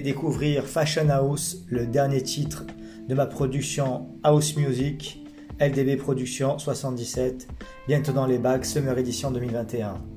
découvrir Fashion House, le dernier titre de ma production House Music, LDB Production 77, bientôt dans les bacs Summer Edition 2021.